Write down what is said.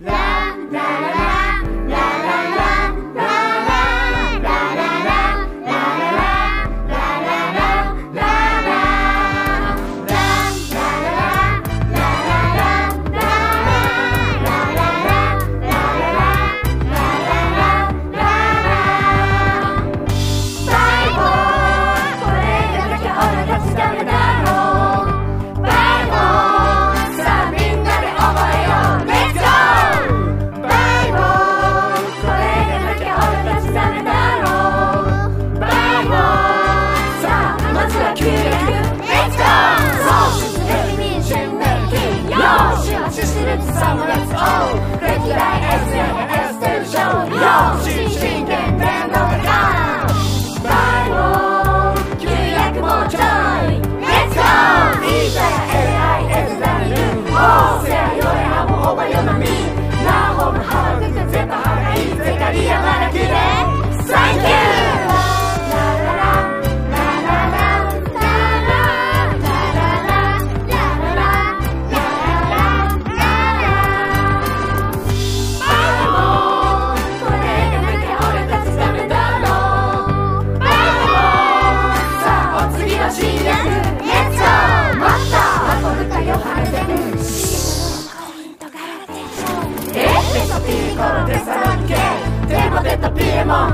la la la dicono che sarà il gay, te l'ho detto PMO